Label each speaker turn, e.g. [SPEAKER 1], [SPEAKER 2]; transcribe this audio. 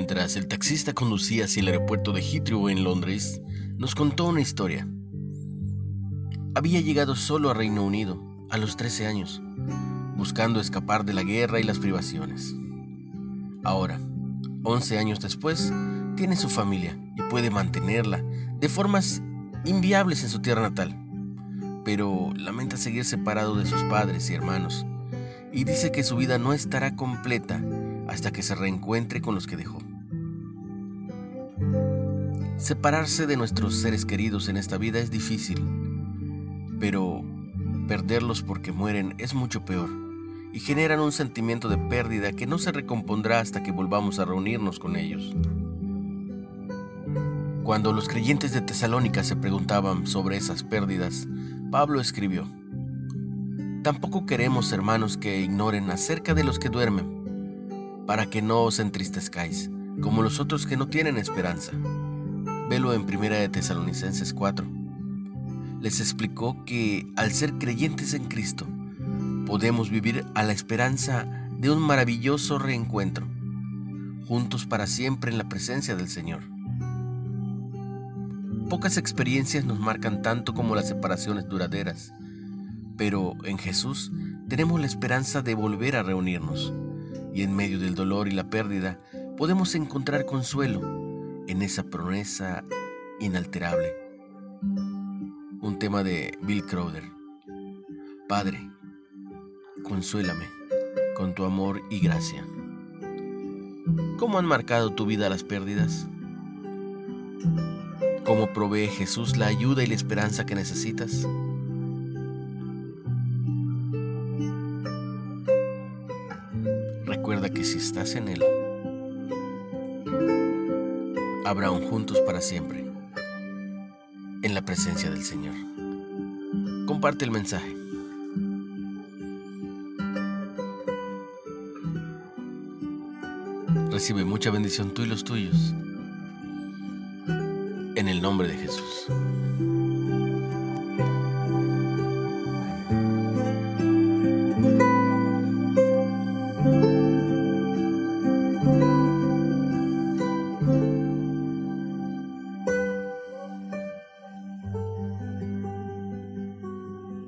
[SPEAKER 1] Mientras el taxista conducía hacia el aeropuerto de Heathrow en Londres, nos contó una historia. Había llegado solo a Reino Unido a los 13 años, buscando escapar de la guerra y las privaciones. Ahora, 11 años después, tiene su familia y puede mantenerla de formas inviables en su tierra natal, pero lamenta seguir separado de sus padres y hermanos y dice que su vida no estará completa hasta que se reencuentre con los que dejó. Separarse de nuestros seres queridos en esta vida es difícil, pero perderlos porque mueren es mucho peor y generan un sentimiento de pérdida que no se recompondrá hasta que volvamos a reunirnos con ellos. Cuando los creyentes de Tesalónica se preguntaban sobre esas pérdidas, Pablo escribió, Tampoco queremos, hermanos, que ignoren acerca de los que duermen, para que no os entristezcáis, como los otros que no tienen esperanza. En 1 de Tesalonicenses 4. Les explicó que al ser creyentes en Cristo, podemos vivir a la esperanza de un maravilloso reencuentro, juntos para siempre en la presencia del Señor. Pocas experiencias nos marcan tanto como las separaciones duraderas pero en Jesús tenemos la esperanza de volver a reunirnos y en medio del dolor y la pérdida podemos encontrar consuelo en esa promesa inalterable. Un tema de Bill Crowder. Padre, consuélame con tu amor y gracia. ¿Cómo han marcado tu vida las pérdidas? ¿Cómo provee Jesús la ayuda y la esperanza que necesitas? Recuerda que si estás en Él, un juntos para siempre en la presencia del Señor. Comparte el mensaje. Recibe mucha bendición tú y los tuyos. En el nombre de Jesús.